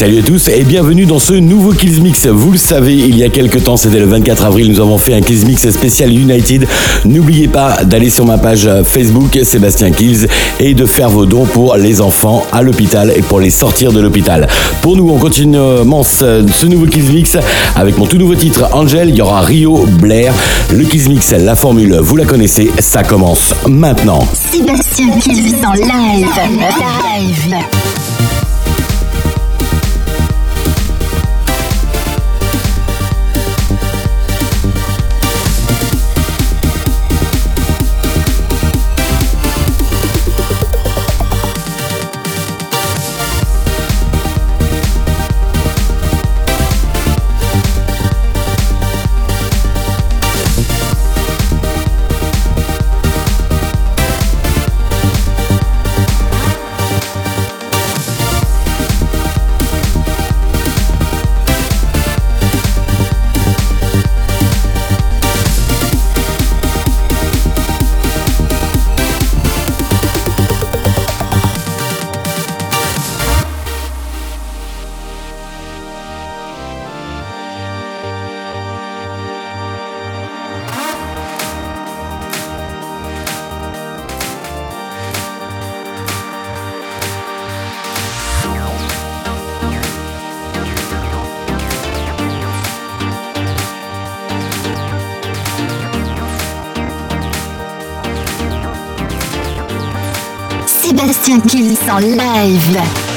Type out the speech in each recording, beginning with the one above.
Salut à tous et bienvenue dans ce nouveau Kills Mix. Vous le savez, il y a quelques temps, c'était le 24 avril, nous avons fait un Kills Mix spécial United. N'oubliez pas d'aller sur ma page Facebook Sébastien Kills et de faire vos dons pour les enfants à l'hôpital et pour les sortir de l'hôpital. Pour nous, on continue ce, ce nouveau Kills Mix avec mon tout nouveau titre Angel. Il y aura Rio Blair. Le Kills Mix, la formule, vous la connaissez, ça commence maintenant. Sébastien Kills en live. Live. Sébastien Kills en live.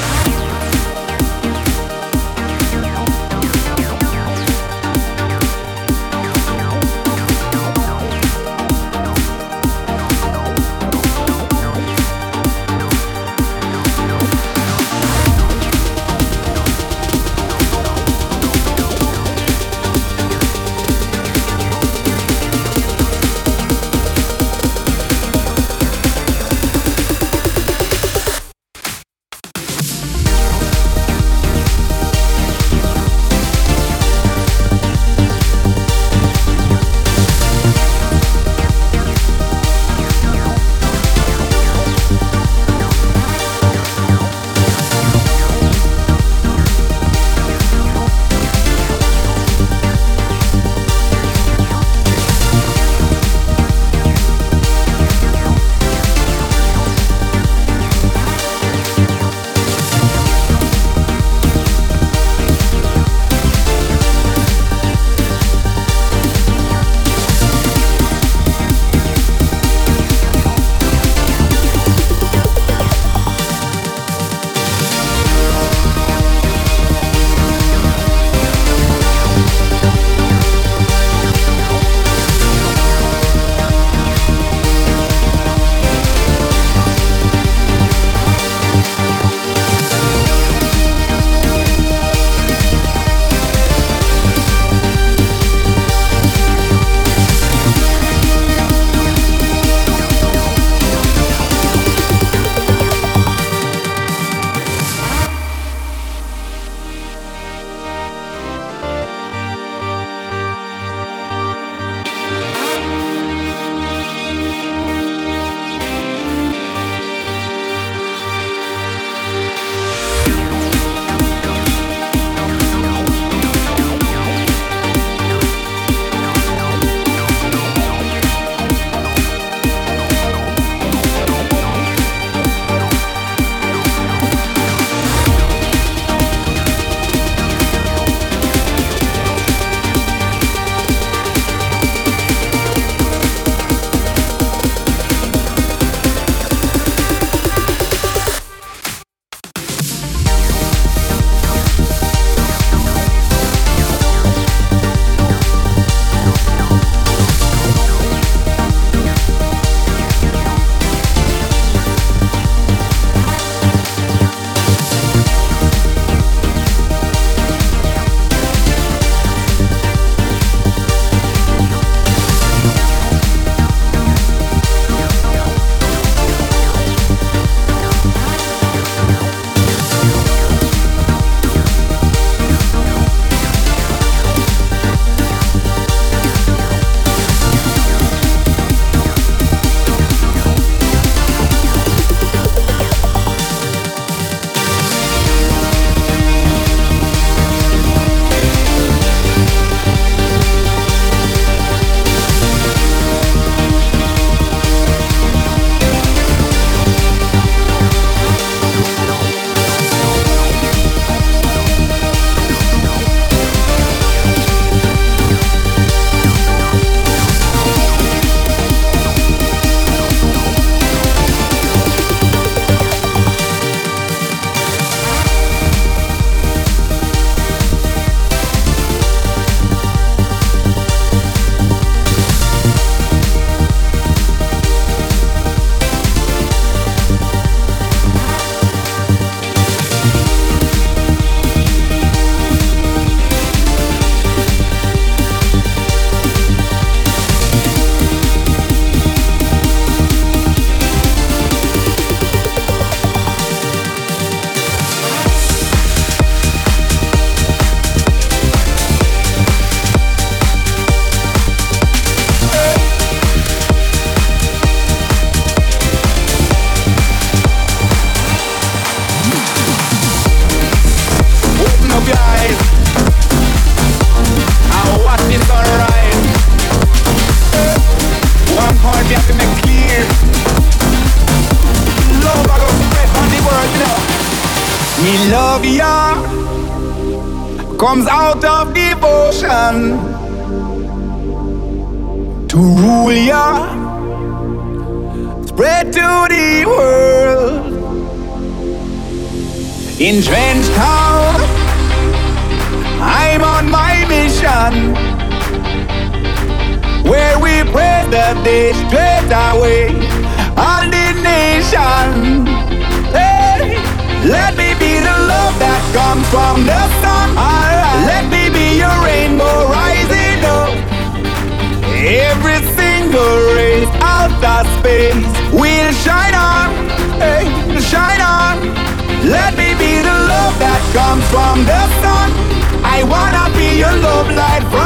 Wanna be your love light.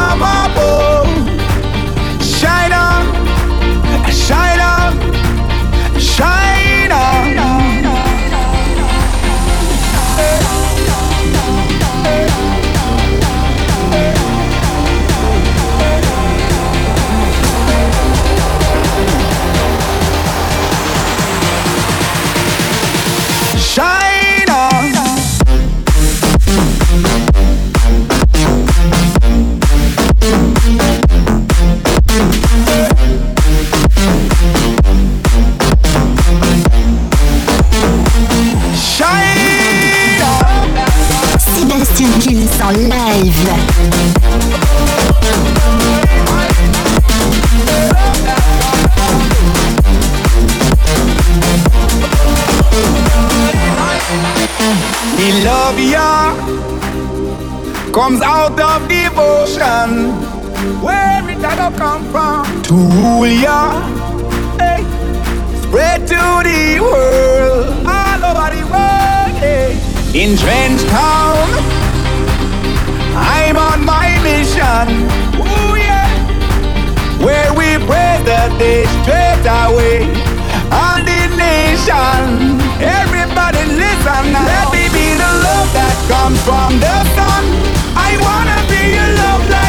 comes out of devotion. Where it all come from? To rule ya, hey. spread to the world, all over the world. Hey. In Trench Town, I'm on my mission. Ooh, yeah. Where we pray the day straight away, and the nation. Everybody listen, now. let me be the love that comes from the sun wanna be alone like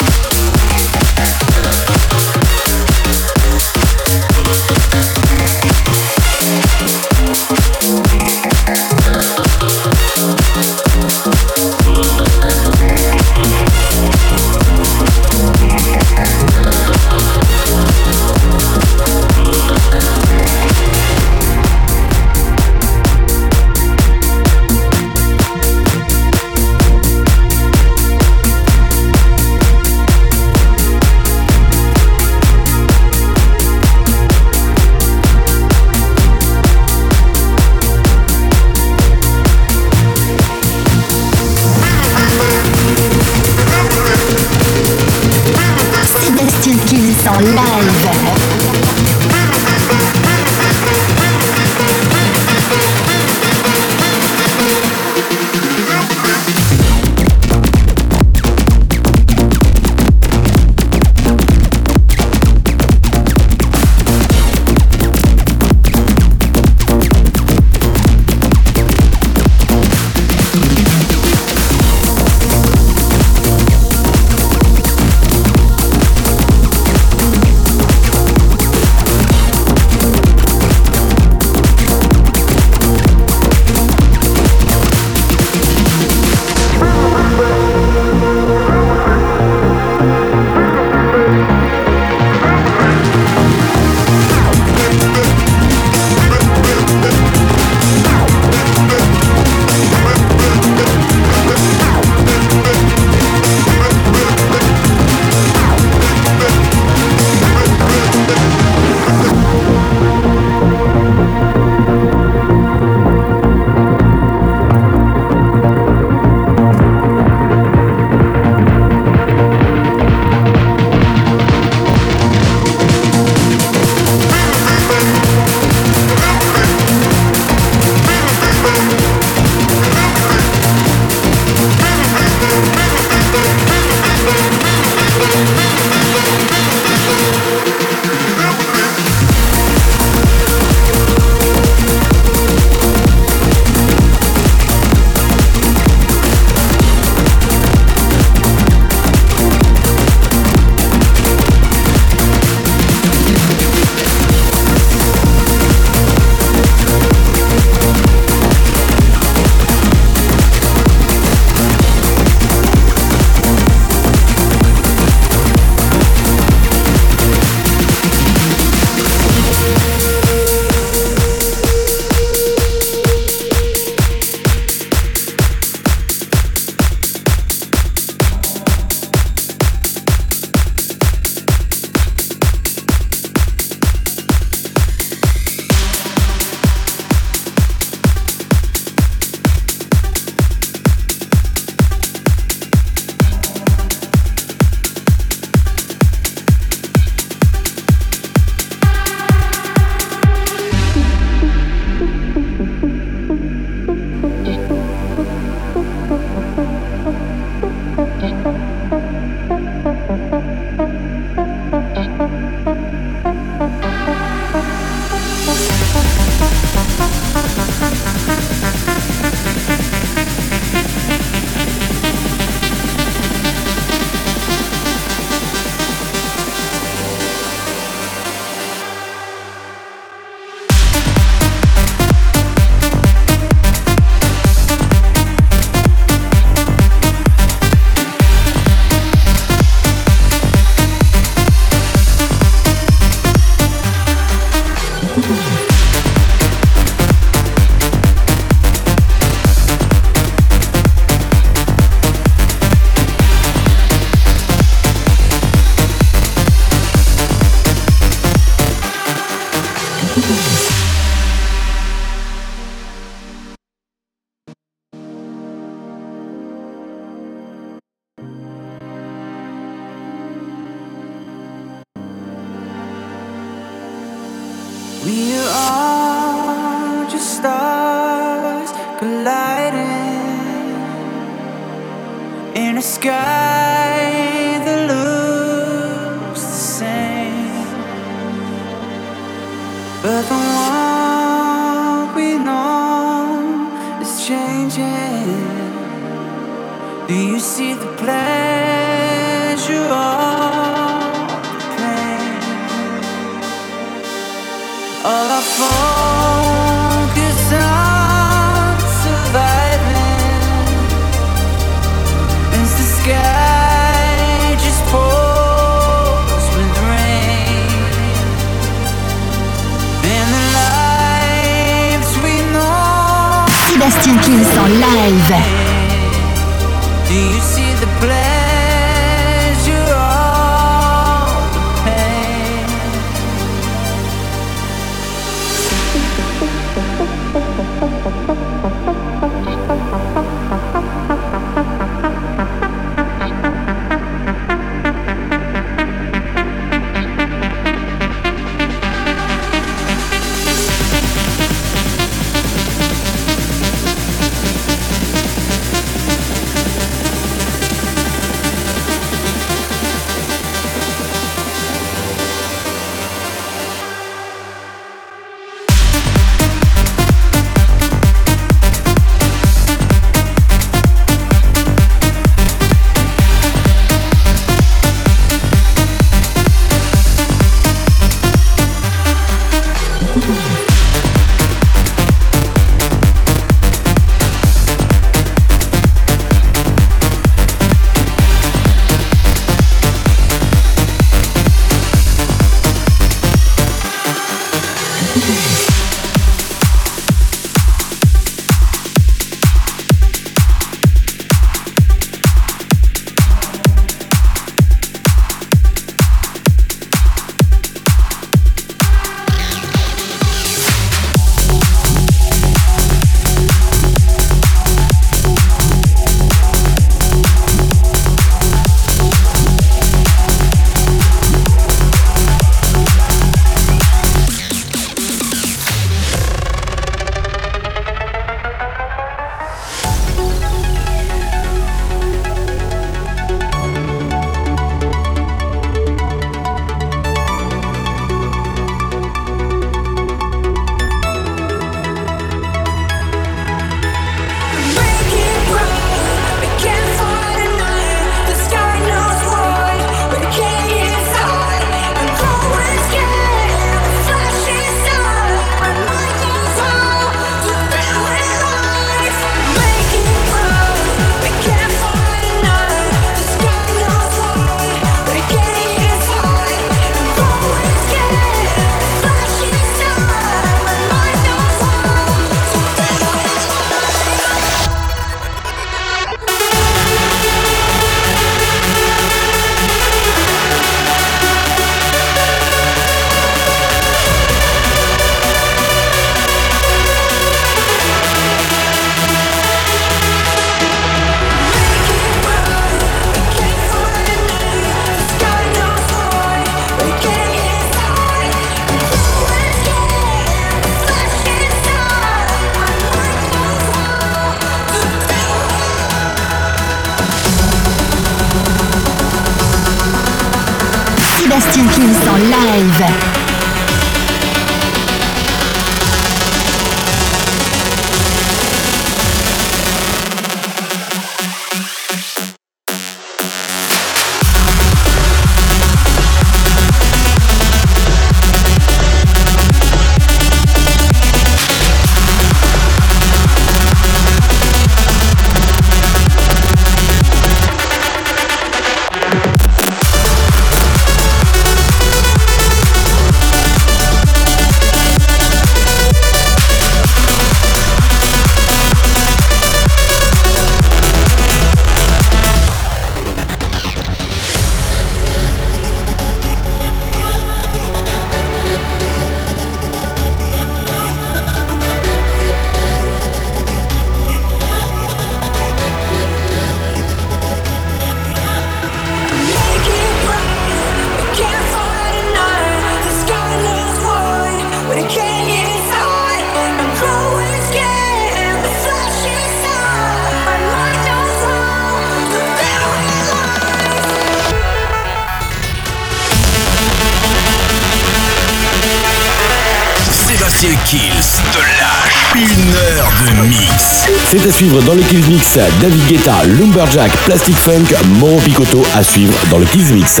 C'est à suivre dans le Kills Mix. David Guetta, Lumberjack, Plastic Funk, Moro Picotto à suivre dans le Kills Mix.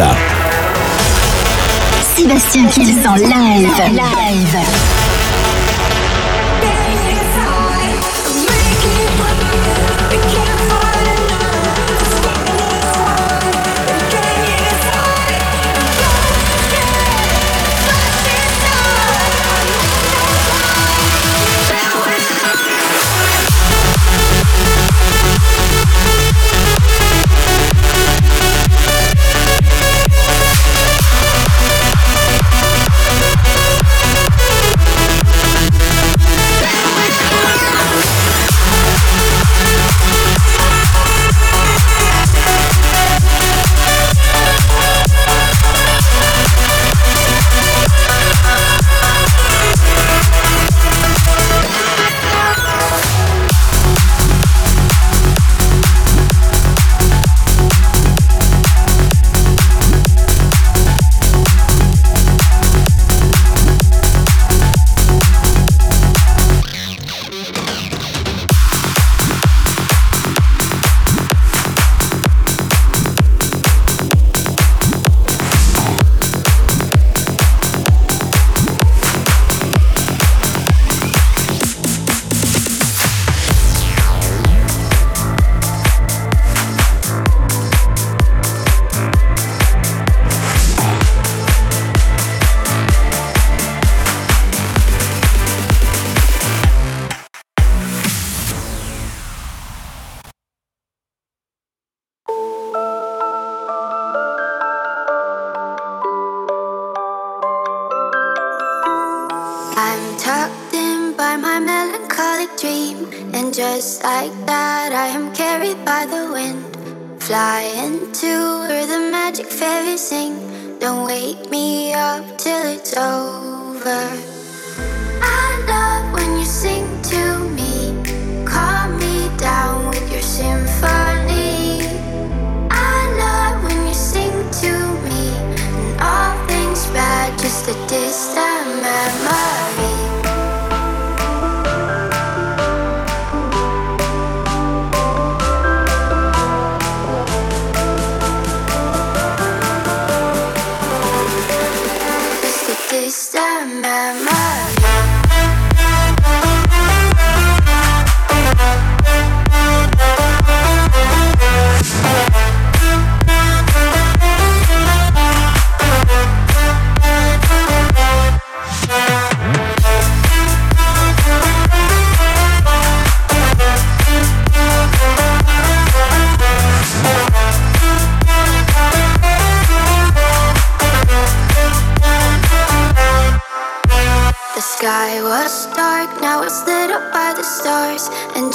Sébastien Kills en live. live.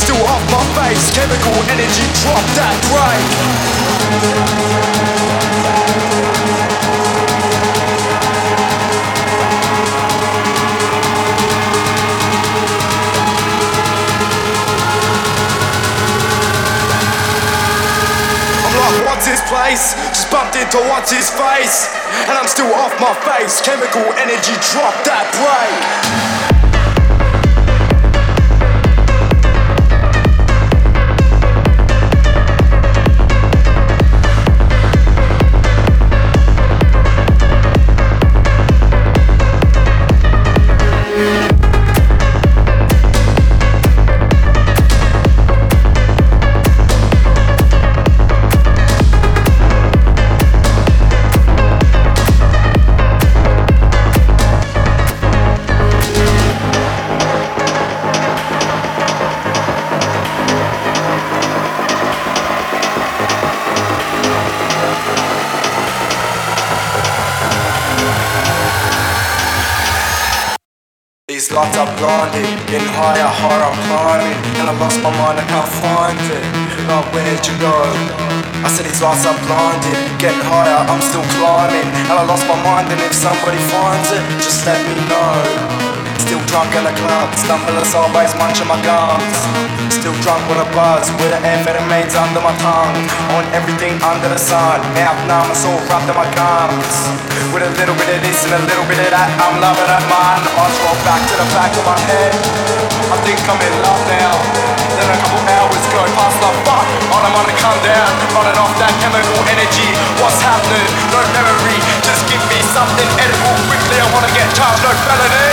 still off my face. Chemical energy, drop that right. what's his place? Just bumped into what's his face, and I'm still off my face. Chemical energy, drop that break. Blinded Getting higher, higher, I'm climbing And I lost my mind, I can't find it Like where'd you go? I said these lights are blinded Getting higher, I'm still climbing And I lost my mind and if somebody finds it Just let me know Still drunk in the club, stumbling sideways, munching my gums. Still drunk with a buzz, with the amphetamines under my tongue. On everything under the sun, mouth numb, it's all wrapped in my gums. With a little bit of this and a little bit of that, I'm loving it, man. Eyes roll back to the back of my head. I think I'm in love now. Then a couple hours go past the fuck, on I'm on to come down, running off that chemical energy. What's happening? No memory, just give me something edible quickly. I wanna get charged, no felony.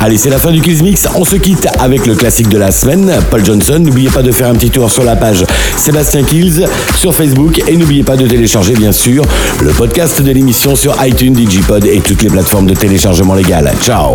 Allez, c'est la fin du Kills Mix. On se quitte avec le classique de la semaine, Paul Johnson. N'oubliez pas de faire un petit tour sur la page Sébastien Kills sur Facebook et n'oubliez pas de télécharger, bien sûr, le podcast de l'émission sur iTunes, Digipod et toutes les plateformes de téléchargement légal. Ciao!